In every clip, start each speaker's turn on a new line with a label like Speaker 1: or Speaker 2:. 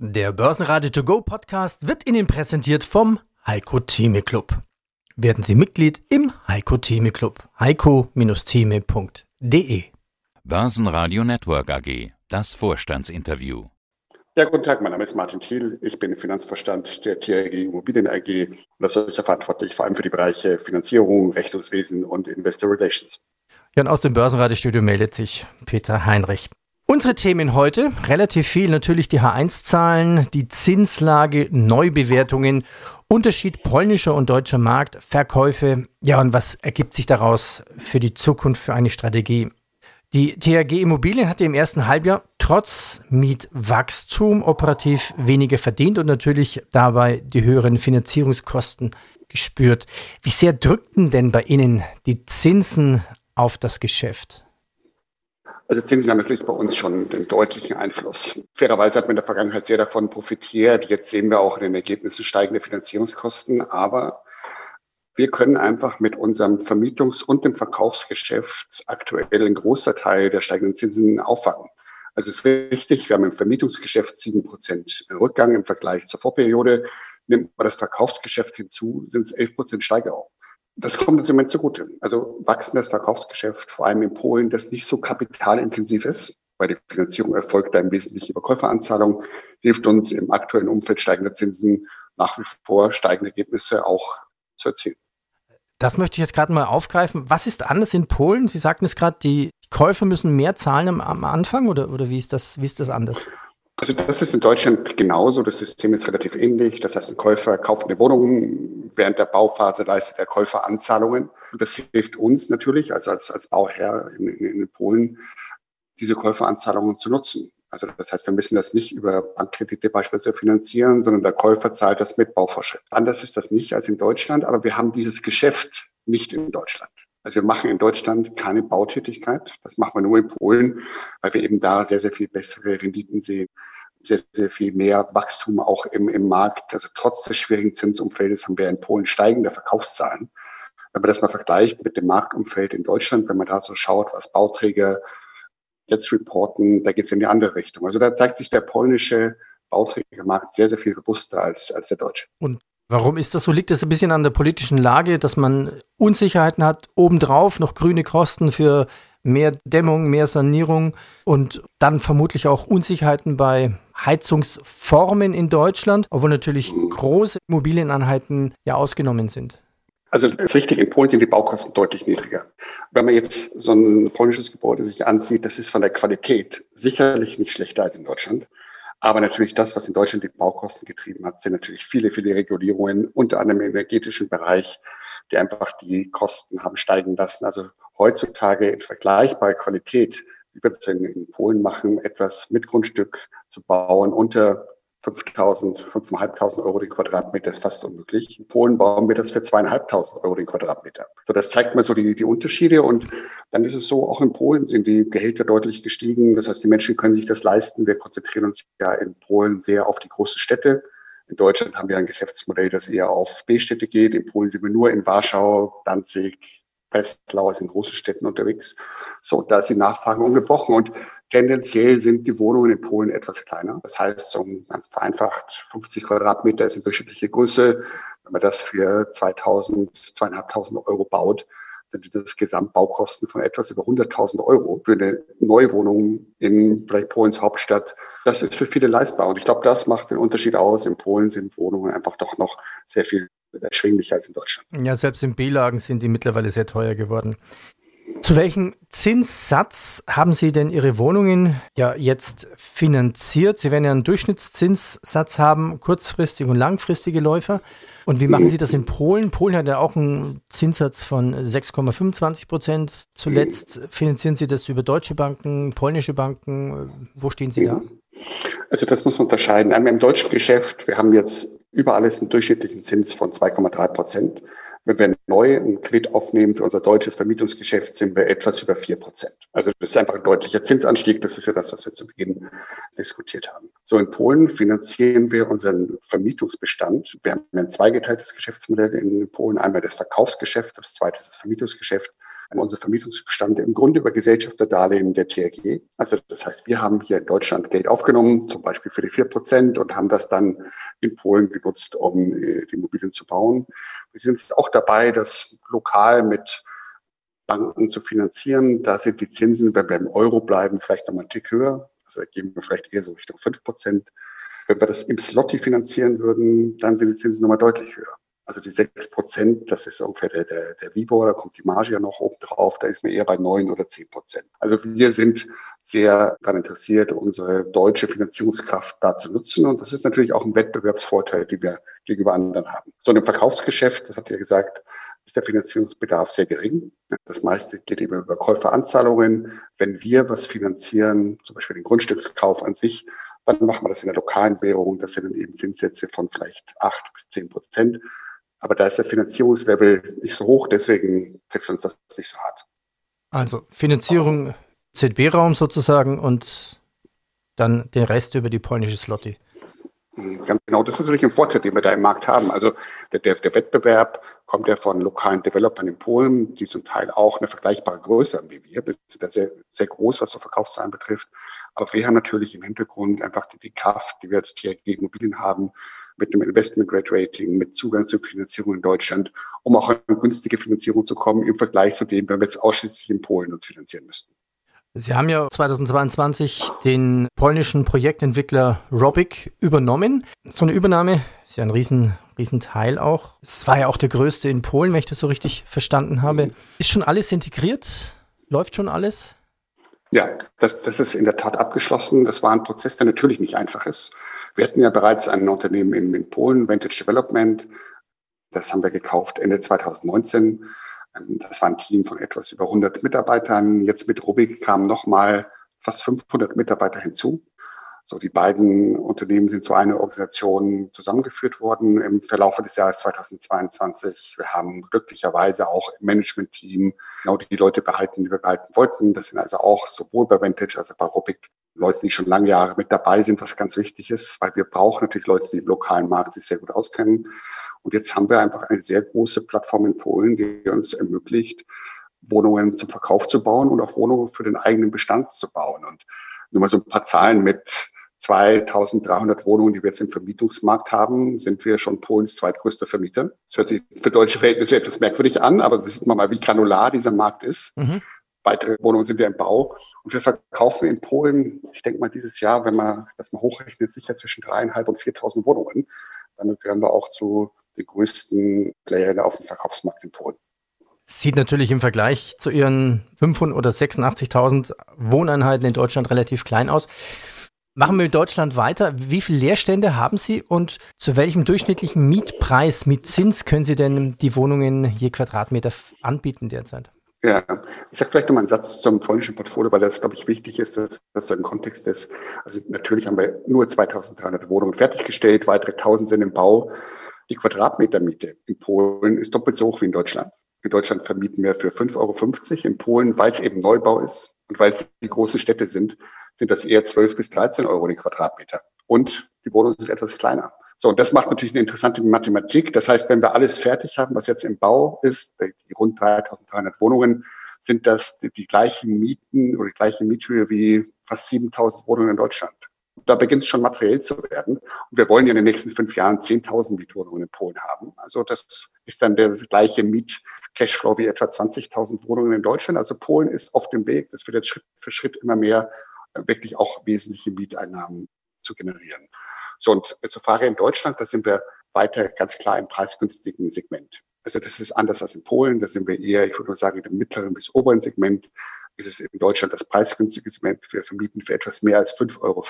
Speaker 1: Der Börsenradio To Go Podcast wird Ihnen präsentiert vom Heiko Theme Club. Werden Sie Mitglied im Heiko Theme Club. heiko-theme.de
Speaker 2: Börsenradio Network AG. Das Vorstandsinterview.
Speaker 3: Ja, guten Tag, mein Name ist Martin Thiel. Ich bin Finanzvorstand der TRG Immobilien AG und als solcher verantwortlich vor allem für die Bereiche Finanzierung, Rechnungswesen und Investor Relations.
Speaker 1: Ja, und aus dem Börsenradiostudio meldet sich Peter Heinrich. Unsere Themen heute, relativ viel, natürlich die H1-Zahlen, die Zinslage, Neubewertungen, Unterschied polnischer und deutscher Markt, Verkäufe. Ja, und was ergibt sich daraus für die Zukunft, für eine Strategie? Die THG Immobilien hatte im ersten Halbjahr trotz Mietwachstum operativ weniger verdient und natürlich dabei die höheren Finanzierungskosten gespürt. Wie sehr drückten denn bei Ihnen die Zinsen auf das Geschäft?
Speaker 3: Also Zinsen haben natürlich bei uns schon einen deutlichen Einfluss. Fairerweise hat man in der Vergangenheit sehr davon profitiert. Jetzt sehen wir auch in den Ergebnissen steigende Finanzierungskosten. Aber wir können einfach mit unserem Vermietungs- und dem Verkaufsgeschäft aktuell einen großer Teil der steigenden Zinsen auffangen. Also es ist richtig, wir haben im Vermietungsgeschäft sieben Prozent Rückgang im Vergleich zur Vorperiode. Nimmt man das Verkaufsgeschäft hinzu, sind es elf Prozent Steigerung. Das kommt uns im Moment zugute. Also wachsendes Verkaufsgeschäft, vor allem in Polen, das nicht so kapitalintensiv ist, weil die Finanzierung erfolgt da im Wesentlichen über Käuferanzahlung, hilft uns im aktuellen Umfeld steigender Zinsen nach wie vor steigende Ergebnisse auch zu erzielen.
Speaker 1: Das möchte ich jetzt gerade mal aufgreifen. Was ist anders in Polen? Sie sagten es gerade, die Käufer müssen mehr zahlen am, am Anfang oder, oder wie, ist das, wie ist das anders?
Speaker 3: Also das ist in Deutschland genauso. Das System ist relativ ähnlich. Das heißt, ein Käufer kauft eine Wohnung. Während der Bauphase leistet der Käufer Anzahlungen. Und das hilft uns natürlich, also als, als Bauherr in, in, in Polen, diese Käuferanzahlungen zu nutzen. Also das heißt, wir müssen das nicht über Bankkredite beispielsweise finanzieren, sondern der Käufer zahlt das mit Bauvorschritt. Anders ist das nicht als in Deutschland, aber wir haben dieses Geschäft nicht in Deutschland. Also wir machen in Deutschland keine Bautätigkeit. Das machen wir nur in Polen, weil wir eben da sehr, sehr viel bessere Renditen sehen, sehr, sehr viel mehr Wachstum auch im, im Markt. Also trotz des schwierigen Zinsumfeldes haben wir in Polen steigende Verkaufszahlen. Wenn man das mal vergleicht mit dem Marktumfeld in Deutschland, wenn man da so schaut, was Bauträger jetzt reporten, da geht es in die andere Richtung. Also da zeigt sich der polnische Bauträgermarkt sehr, sehr viel robuster als, als der deutsche.
Speaker 1: Und Warum ist das so? Liegt das ein bisschen an der politischen Lage, dass man Unsicherheiten hat, obendrauf noch grüne Kosten für mehr Dämmung, mehr Sanierung und dann vermutlich auch Unsicherheiten bei Heizungsformen in Deutschland, obwohl natürlich große Immobilieneinheiten ja ausgenommen sind?
Speaker 3: Also das ist richtig, in Polen sind die Baukosten deutlich niedriger. Wenn man jetzt so ein polnisches Gebäude sich ansieht, das ist von der Qualität sicherlich nicht schlechter als in Deutschland. Aber natürlich das, was in Deutschland die Baukosten getrieben hat, sind natürlich viele, viele Regulierungen, unter anderem im energetischen Bereich, die einfach die Kosten haben steigen lassen. Also heutzutage in vergleichbarer Qualität, wie wir in, in Polen machen, etwas mit Grundstück zu bauen unter 5.000, 5.500 Euro den Quadratmeter ist fast unmöglich. In Polen bauen wir das für 2.500 Euro den Quadratmeter. So, das zeigt mal so die, die Unterschiede. Und dann ist es so, auch in Polen sind die Gehälter deutlich gestiegen. Das heißt, die Menschen können sich das leisten. Wir konzentrieren uns ja in Polen sehr auf die großen Städte. In Deutschland haben wir ein Geschäftsmodell, das eher auf B-Städte geht. In Polen sind wir nur in Warschau, Danzig, Breslau, in großen Städten unterwegs. So, da ist die Nachfrage ungebrochen. Und Tendenziell sind die Wohnungen in Polen etwas kleiner. Das heißt, so ganz vereinfacht 50 Quadratmeter ist eine durchschnittliche Größe. Wenn man das für 2000, 2500 Euro baut, sind das Gesamtbaukosten von etwas über 100.000 Euro für eine Neuwohnung in vielleicht Polens Hauptstadt. Das ist für viele leistbar. Und ich glaube, das macht den Unterschied aus. In Polen sind Wohnungen einfach doch noch sehr viel erschwinglicher als in Deutschland.
Speaker 1: Ja, selbst in B-Lagen sind die mittlerweile sehr teuer geworden. Zu welchem Zinssatz haben Sie denn Ihre Wohnungen ja jetzt finanziert? Sie werden ja einen Durchschnittszinssatz haben, kurzfristige und langfristige Läufer. Und wie machen Sie das in Polen? Polen hat ja auch einen Zinssatz von 6,25 Prozent. Zuletzt finanzieren Sie das über deutsche Banken, polnische Banken. Wo stehen Sie da?
Speaker 3: Also das muss man unterscheiden. Einmal im deutschen Geschäft, wir haben jetzt über alles einen durchschnittlichen Zins von 2,3 Prozent. Wenn wir neu einen Kredit aufnehmen für unser deutsches Vermietungsgeschäft, sind wir etwas über vier Prozent. Also das ist einfach ein deutlicher Zinsanstieg. Das ist ja das, was wir zu Beginn diskutiert haben. So in Polen finanzieren wir unseren Vermietungsbestand. Wir haben ein zweigeteiltes Geschäftsmodell in Polen. Einmal das Verkaufsgeschäft, das zweite ist das Vermietungsgeschäft. unser Vermietungsbestand im Grunde über Gesellschafterdarlehen der TRG. Also das heißt, wir haben hier in Deutschland Geld aufgenommen, zum Beispiel für die vier Prozent und haben das dann in Polen genutzt, um äh, die Immobilien zu bauen. Wir sind auch dabei, das lokal mit Banken zu finanzieren. Da sind die Zinsen, wenn wir im Euro bleiben, vielleicht nochmal einen Tick höher. Also da gehen wir vielleicht eher so Richtung fünf Prozent. Wenn wir das im Slotty finanzieren würden, dann sind die Zinsen nochmal deutlich höher. Also die sechs Prozent, das ist ungefähr der, der, der Vibor, da kommt die Marge ja noch oben drauf, da ist mir eher bei neun oder zehn Prozent. Also wir sind sehr daran interessiert, unsere deutsche Finanzierungskraft da zu nutzen. Und das ist natürlich auch ein Wettbewerbsvorteil, den wir gegenüber anderen haben. So ein Verkaufsgeschäft, das habt ihr gesagt, ist der Finanzierungsbedarf sehr gering. Das meiste geht eben über Käuferanzahlungen. Wenn wir was finanzieren, zum Beispiel den Grundstückskauf an sich, dann machen wir das in der lokalen Währung. Das sind dann eben Zinssätze von vielleicht acht bis zehn Prozent. Aber da ist der Finanzierungslevel nicht so hoch, deswegen trifft uns das nicht so hart.
Speaker 1: Also Finanzierung ZB-Raum sozusagen und dann den Rest über die polnische Slotty.
Speaker 3: Ganz genau, das ist natürlich ein Vorteil, den wir da im Markt haben. Also der, der, der Wettbewerb kommt ja von lokalen Developern in Polen, die zum Teil auch eine vergleichbare Größe haben wie wir. Wir sind da sehr, sehr groß, was so Verkaufszahlen betrifft. Aber wir haben natürlich im Hintergrund einfach die, die Kraft, die wir jetzt hier gegen Immobilien haben, mit einem Investment Grade Rating, mit Zugang zur Finanzierung in Deutschland, um auch an günstige Finanzierung zu kommen im Vergleich zu dem, wenn wir jetzt ausschließlich in Polen uns finanzieren müssten.
Speaker 1: Sie haben ja 2022 den polnischen Projektentwickler Robic übernommen. So eine Übernahme ist ja ein riesen, riesen Teil auch. Es war ja auch der größte in Polen, wenn ich das so richtig verstanden habe. Ist schon alles integriert? Läuft schon alles?
Speaker 3: Ja, das, das ist in der Tat abgeschlossen. Das war ein Prozess, der natürlich nicht einfach ist. Wir hatten ja bereits ein Unternehmen in, in Polen, Vantage Development. Das haben wir gekauft Ende 2019 ähm, das war ein Team von etwas über 100 Mitarbeitern. Jetzt mit Rubik kamen nochmal fast 500 Mitarbeiter hinzu. So, die beiden Unternehmen sind zu einer Organisation zusammengeführt worden im Verlauf des Jahres 2022. Wir haben glücklicherweise auch im Management-Team genau die Leute behalten, die wir behalten wollten. Das sind also auch sowohl bei Vantage als auch bei Rubik Leute, die schon lange Jahre mit dabei sind, was ganz wichtig ist, weil wir brauchen natürlich Leute, die im lokalen Markt sich sehr gut auskennen. Und jetzt haben wir einfach eine sehr große Plattform in Polen, die uns ermöglicht, Wohnungen zum Verkauf zu bauen und auch Wohnungen für den eigenen Bestand zu bauen. Und nur mal so ein paar Zahlen mit 2300 Wohnungen, die wir jetzt im Vermietungsmarkt haben, sind wir schon Polens zweitgrößter Vermieter. Das hört sich für deutsche Verhältnisse etwas merkwürdig an, aber das sieht man mal, wie granular dieser Markt ist. Mhm. Weitere Wohnungen sind wir im Bau. Und wir verkaufen in Polen, ich denke mal dieses Jahr, wenn man das mal hochrechnet, sicher zwischen dreieinhalb und 4.000 Wohnungen. Damit gehören wir auch zu die größten Player auf dem Verkaufsmarkt in Polen.
Speaker 1: Sieht natürlich im Vergleich zu Ihren 500 oder 86.000 Wohneinheiten in Deutschland relativ klein aus. Machen wir mit Deutschland weiter. Wie viele Leerstände haben Sie und zu welchem durchschnittlichen Mietpreis, mit Zins können Sie denn die Wohnungen je Quadratmeter anbieten derzeit?
Speaker 3: Ja, ich sage vielleicht noch mal einen Satz zum polnischen Portfolio, weil das, glaube ich, wichtig ist, dass das so ein Kontext ist. Also natürlich haben wir nur 2300 Wohnungen fertiggestellt, weitere 1000 sind im Bau. Die Quadratmetermiete in Polen ist doppelt so hoch wie in Deutschland. In Deutschland vermieten wir für 5,50 Euro. In Polen, weil es eben Neubau ist und weil es die großen Städte sind, sind das eher 12 bis 13 Euro die Quadratmeter. Und die Wohnungen sind etwas kleiner. So, und das macht natürlich eine interessante Mathematik. Das heißt, wenn wir alles fertig haben, was jetzt im Bau ist, die rund 3300 Wohnungen, sind das die, die gleichen Mieten oder die gleiche Miethöhe wie fast 7000 Wohnungen in Deutschland da beginnt es schon materiell zu werden. Und wir wollen ja in den nächsten fünf Jahren 10.000 Mietwohnungen in Polen haben. Also das ist dann der gleiche Miet-Cashflow wie etwa 20.000 Wohnungen in Deutschland. Also Polen ist auf dem Weg. Das wird jetzt Schritt für Schritt immer mehr äh, wirklich auch wesentliche Mieteinnahmen zu generieren. So, und zur Frage in Deutschland, da sind wir weiter ganz klar im preisgünstigen Segment. Also das ist anders als in Polen. Da sind wir eher, ich würde sagen, im mittleren bis oberen Segment ist es in Deutschland das preisgünstige Segment. Wir vermieten für etwas mehr als 5,50 Euro.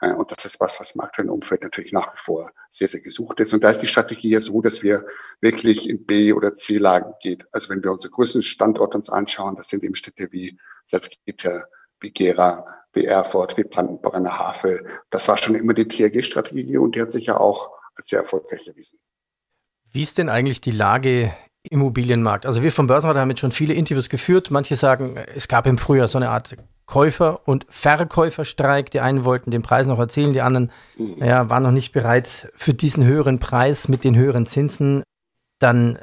Speaker 3: Äh, und das ist was, was im aktuellen Umfeld natürlich nach wie vor sehr, sehr gesucht ist. Und da ist die Strategie ja so, dass wir wirklich in B- oder C-Lagen geht. Also wenn wir unsere größten Standorte uns anschauen, das sind eben Städte wie Salzgitter, wie Gera, wie Erfurt, wie Brandenburg an der Havel. Das war schon immer die TRG-Strategie und die hat sich ja auch als sehr erfolgreich erwiesen.
Speaker 1: Wie ist denn eigentlich die Lage Immobilienmarkt. Also wir vom Börsenrat haben jetzt schon viele Interviews geführt. Manche sagen, es gab im Frühjahr so eine Art Käufer- und Verkäuferstreik. Die einen wollten den Preis noch erzielen, die anderen mhm. ja, waren noch nicht bereit für diesen höheren Preis mit den höheren Zinsen dann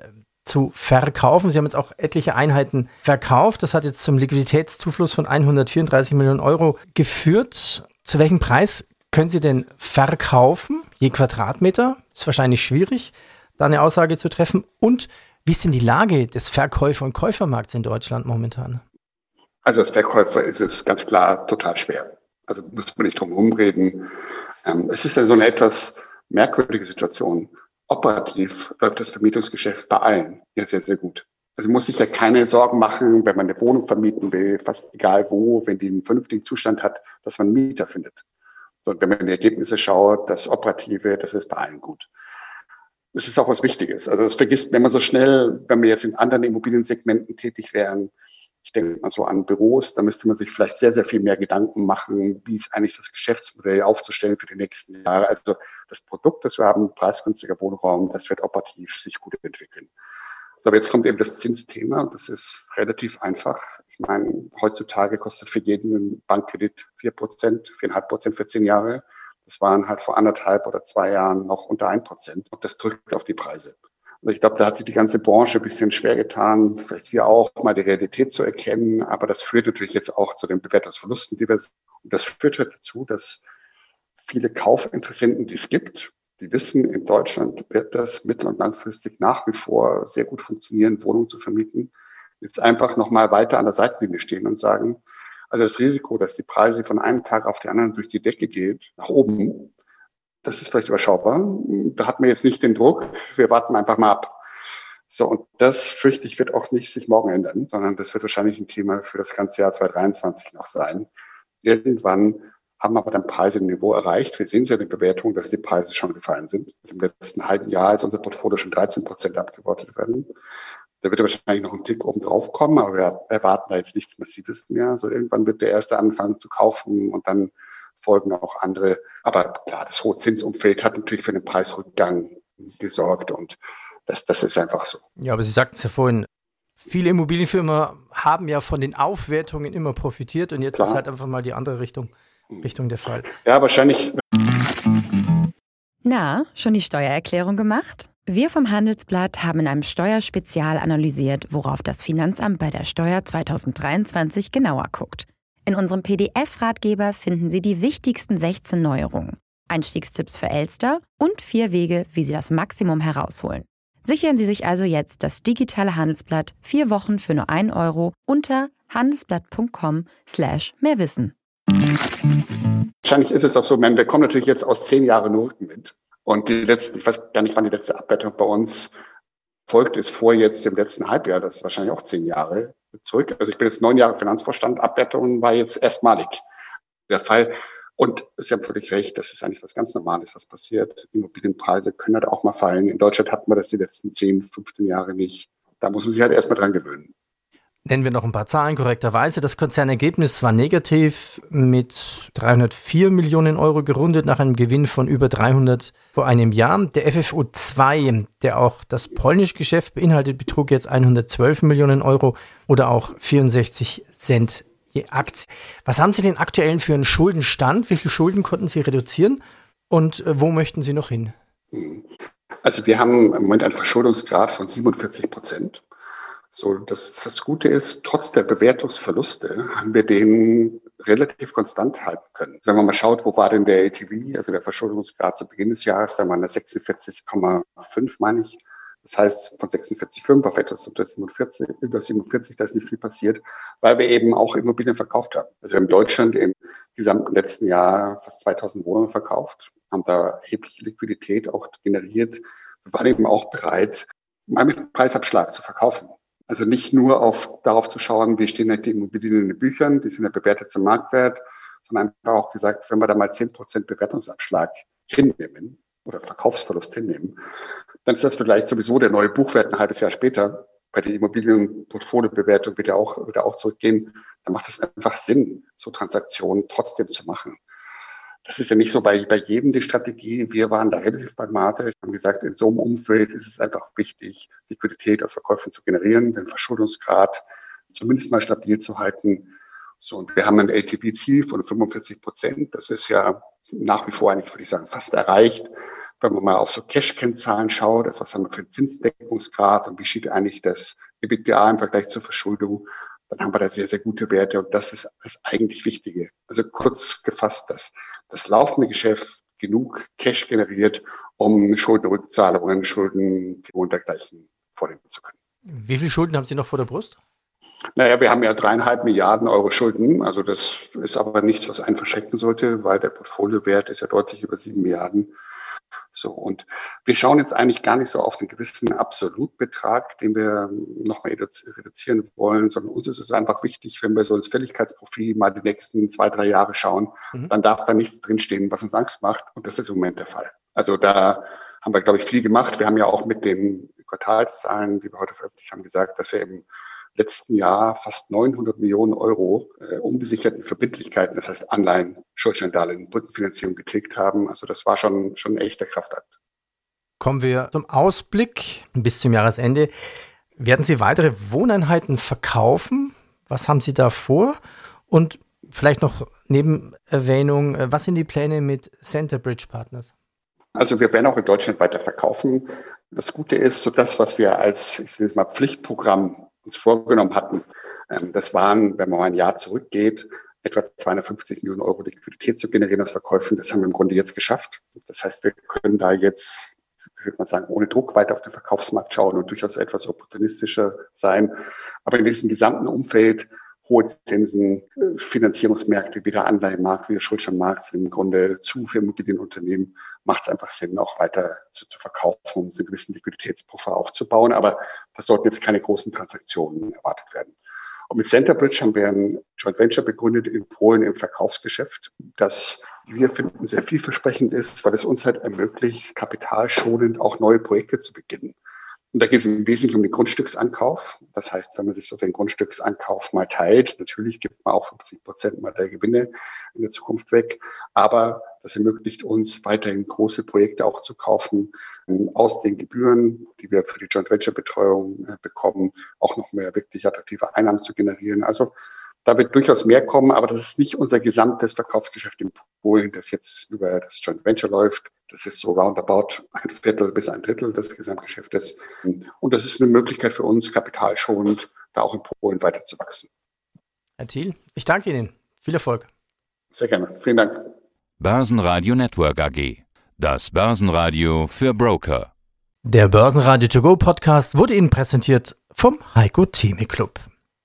Speaker 1: zu verkaufen. Sie haben jetzt auch etliche Einheiten verkauft. Das hat jetzt zum Liquiditätszufluss von 134 Millionen Euro geführt. Zu welchem Preis können Sie denn verkaufen? Je Quadratmeter? Ist wahrscheinlich schwierig, da eine Aussage zu treffen. Und wie ist denn die Lage des Verkäufer- und Käufermarkts in Deutschland momentan?
Speaker 3: Also als Verkäufer ist es ganz klar total schwer. Also muss man nicht drum rumreden. Ähm, es ist ja so eine etwas merkwürdige Situation operativ läuft das Vermietungsgeschäft bei allen ja sehr, sehr gut. Also muss sich ja keine Sorgen machen, wenn man eine Wohnung vermieten will, fast egal wo, wenn die einen vernünftigen Zustand hat, dass man einen Mieter findet. So, wenn man in die Ergebnisse schaut, das Operative, das ist bei allen gut. Das ist auch was Wichtiges. Also das vergisst, man so schnell, wenn wir jetzt in anderen Immobiliensegmenten tätig wären, ich denke mal so an Büros, da müsste man sich vielleicht sehr, sehr viel mehr Gedanken machen, wie ist eigentlich das Geschäftsmodell aufzustellen für die nächsten Jahre. Also das Produkt, das wir haben, preisgünstiger Wohnraum, das wird operativ sich gut entwickeln. So, aber jetzt kommt eben das Zinsthema. Das ist relativ einfach. Ich meine, heutzutage kostet für jeden Bankkredit vier Prozent, viereinhalb Prozent für zehn Jahre. Das waren halt vor anderthalb oder zwei Jahren noch unter ein Prozent. Und das drückt auf die Preise. Also ich glaube, da hat sich die ganze Branche ein bisschen schwer getan, vielleicht hier auch mal die Realität zu erkennen. Aber das führt natürlich jetzt auch zu den Bewertungsverlusten, die wir sehen. Und das führt halt dazu, dass viele Kaufinteressenten, die es gibt, die wissen, in Deutschland wird das mittel- und langfristig nach wie vor sehr gut funktionieren, Wohnungen zu vermieten, jetzt einfach nochmal weiter an der Seitenlinie stehen und sagen, also das Risiko, dass die Preise von einem Tag auf den anderen durch die Decke geht, nach oben, das ist vielleicht überschaubar. Da hat man jetzt nicht den Druck. Wir warten einfach mal ab. So, und das fürchte ich wird auch nicht sich morgen ändern, sondern das wird wahrscheinlich ein Thema für das ganze Jahr 2023 noch sein. Irgendwann haben aber dann Preise ein Niveau erreicht. Wir sehen es ja in den Bewertungen, dass die Preise schon gefallen sind. Im letzten halben Jahr ist unser Portfolio schon 13 Prozent abgewortet werden. Da wird wahrscheinlich noch ein Tick oben drauf kommen, aber wir erwarten da jetzt nichts Massives mehr. So irgendwann wird der erste anfangen zu kaufen und dann folgen auch andere. Aber klar, das hohe Zinsumfeld hat natürlich für den Preisrückgang gesorgt und das, das ist einfach so.
Speaker 1: Ja, aber Sie sagten es ja vorhin, viele Immobilienfirmen haben ja von den Aufwertungen immer profitiert und jetzt klar. ist halt einfach mal die andere Richtung, Richtung der Fall.
Speaker 3: Ja, wahrscheinlich.
Speaker 4: Na, schon die Steuererklärung gemacht? Wir vom Handelsblatt haben in einem Steuerspezial analysiert, worauf das Finanzamt bei der Steuer 2023 genauer guckt. In unserem PDF-Ratgeber finden Sie die wichtigsten 16 Neuerungen, Einstiegstipps für Elster und vier Wege, wie Sie das Maximum herausholen. Sichern Sie sich also jetzt das digitale Handelsblatt vier Wochen für nur 1 Euro unter handelsblatt.com slash mehrwissen.
Speaker 3: Wahrscheinlich ist es auch so, wir kommen natürlich jetzt aus zehn Jahren Notenwind. Und die letzte, ich weiß gar nicht, wann die letzte Abwertung bei uns folgt, ist vor jetzt dem letzten Halbjahr, das ist wahrscheinlich auch zehn Jahre zurück. Also ich bin jetzt neun Jahre Finanzvorstand, Abwertungen war jetzt erstmalig der Fall. Und Sie haben völlig recht, das ist eigentlich was ganz Normales, was passiert. Immobilienpreise können halt auch mal fallen. In Deutschland hatten wir das die letzten 10, 15 Jahre nicht. Da muss man sich halt erstmal dran gewöhnen.
Speaker 1: Nennen wir noch ein paar Zahlen korrekterweise. Das Konzernergebnis war negativ mit 304 Millionen Euro gerundet nach einem Gewinn von über 300 vor einem Jahr. Der FFO 2, der auch das polnische Geschäft beinhaltet, betrug jetzt 112 Millionen Euro oder auch 64 Cent je Aktie. Was haben Sie denn aktuell für einen Schuldenstand? Wie viele Schulden konnten Sie reduzieren und äh, wo möchten Sie noch hin?
Speaker 3: Also wir haben im Moment einen Verschuldungsgrad von 47 Prozent. So, das, das Gute ist, trotz der Bewertungsverluste haben wir den relativ konstant halten können. Wenn man mal schaut, wo war denn der LTV, also der Verschuldungsgrad zu Beginn des Jahres, da waren das 46,5, meine ich. Das heißt, von 46,5 auf etwas unter 47, über 47, da ist nicht viel passiert, weil wir eben auch Immobilien verkauft haben. Also wir haben Deutschland im gesamten letzten Jahr fast 2000 Wohnungen verkauft, haben da erhebliche Liquidität auch generiert. Wir waren eben auch bereit, mal mit Preisabschlag zu verkaufen. Also nicht nur auf, darauf zu schauen, wie stehen halt die Immobilien in den Büchern, die sind ja bewertet zum Marktwert, sondern einfach auch gesagt, wenn wir da mal zehn Prozent Bewertungsabschlag hinnehmen oder Verkaufsverlust hinnehmen, dann ist das vielleicht sowieso der neue Buchwert ein halbes Jahr später. Bei der Immobilienportfoliobewertung wird er auch, wird er auch zurückgehen. Dann macht es einfach Sinn, so Transaktionen trotzdem zu machen. Das ist ja nicht so bei, bei jedem die Strategie. Wir waren da relativ pragmatisch, haben gesagt, in so einem Umfeld ist es einfach wichtig, Liquidität aus Verkäufen zu generieren, den Verschuldungsgrad zumindest mal stabil zu halten. So, und wir haben ein LTV-Ziel von 45 Prozent. Das ist ja nach wie vor eigentlich, würde ich sagen, fast erreicht. wenn man mal auf so Cash-Kennzahlen schaut, also was haben wir für einen Zinsdeckungsgrad und wie steht eigentlich das EBITDA im Vergleich zur Verschuldung, dann haben wir da sehr, sehr gute Werte und das ist das eigentlich Wichtige. Also kurz gefasst, dass das laufende Geschäft genug Cash generiert, um Schuldenrückzahlungen, Schulden und dergleichen vornehmen zu können.
Speaker 1: Wie viele Schulden haben Sie noch vor der Brust?
Speaker 3: Naja, wir haben ja dreieinhalb Milliarden Euro Schulden. Also das ist aber nichts, was einen verschrecken sollte, weil der Portfoliowert ist ja deutlich über sieben Milliarden. So, und wir schauen jetzt eigentlich gar nicht so auf den gewissen Absolutbetrag, den wir nochmal reduzieren wollen, sondern uns ist es einfach wichtig, wenn wir so ins Fälligkeitsprofil mal die nächsten zwei, drei Jahre schauen, mhm. dann darf da nichts drinstehen, was uns Angst macht. Und das ist im Moment der Fall. Also da haben wir, glaube ich, viel gemacht. Wir haben ja auch mit den Quartalszahlen, die wir heute veröffentlicht haben, gesagt, dass wir im letzten Jahr fast 900 Millionen Euro äh, unbesicherten Verbindlichkeiten, das heißt Anleihen, Schuldscheindarlehen, Brückenfinanzierung geklickt haben. Also das war schon, schon ein echter Kraftakt.
Speaker 1: Kommen wir zum Ausblick bis zum Jahresende. Werden Sie weitere Wohneinheiten verkaufen? Was haben Sie da vor? Und vielleicht noch Nebenerwähnung, äh, was sind die Pläne mit Centerbridge Partners?
Speaker 3: Also wir werden auch in Deutschland weiter verkaufen. Das Gute ist, so das, was wir als ich mal, Pflichtprogramm uns vorgenommen hatten, ähm, das waren, wenn man mal ein Jahr zurückgeht, etwa 250 Millionen Euro Liquidität zu generieren aus Verkäufen. Das haben wir im Grunde jetzt geschafft. Das heißt, wir können da jetzt, würde man sagen, ohne Druck weiter auf den Verkaufsmarkt schauen und durchaus etwas opportunistischer sein. Aber in diesem gesamten Umfeld hohe Zinsen, Finanzierungsmärkte wie der Anleihenmarkt, wie der Schuldscheinmarkt sind im Grunde zu für Immobilienunternehmen macht es einfach Sinn, auch weiter zu, zu verkaufen, um so einen gewissen Liquiditätspuffer aufzubauen. Aber das sollten jetzt keine großen Transaktionen erwartet werden. Und mit Centerbridge haben wir ein Joint Venture begründet in Polen im Verkaufsgeschäft, das wir finden sehr vielversprechend ist, weil es uns halt ermöglicht, kapitalschonend auch neue Projekte zu beginnen. Und da geht es im Wesentlichen um den Grundstücksankauf. Das heißt, wenn man sich so den Grundstücksankauf mal teilt, natürlich gibt man auch 50 Prozent mal der Gewinne in der Zukunft weg. Aber das ermöglicht uns weiterhin große Projekte auch zu kaufen, ähm, aus den Gebühren, die wir für die Joint Venture Betreuung äh, bekommen, auch noch mehr wirklich attraktive Einnahmen zu generieren. Also da wird durchaus mehr kommen, aber das ist nicht unser gesamtes Verkaufsgeschäft in Polen, das jetzt über das Joint Venture läuft. Das ist so roundabout ein Viertel bis ein Drittel des Gesamtgeschäftes. Und das ist eine Möglichkeit für uns, kapitalschonend da auch in Polen weiter zu wachsen.
Speaker 1: Herr Thiel, ich danke Ihnen. Viel Erfolg.
Speaker 3: Sehr gerne. Vielen Dank.
Speaker 2: Börsenradio Network AG. Das Börsenradio für Broker.
Speaker 1: Der Börsenradio To Go Podcast wurde Ihnen präsentiert vom Heiko Theme Club.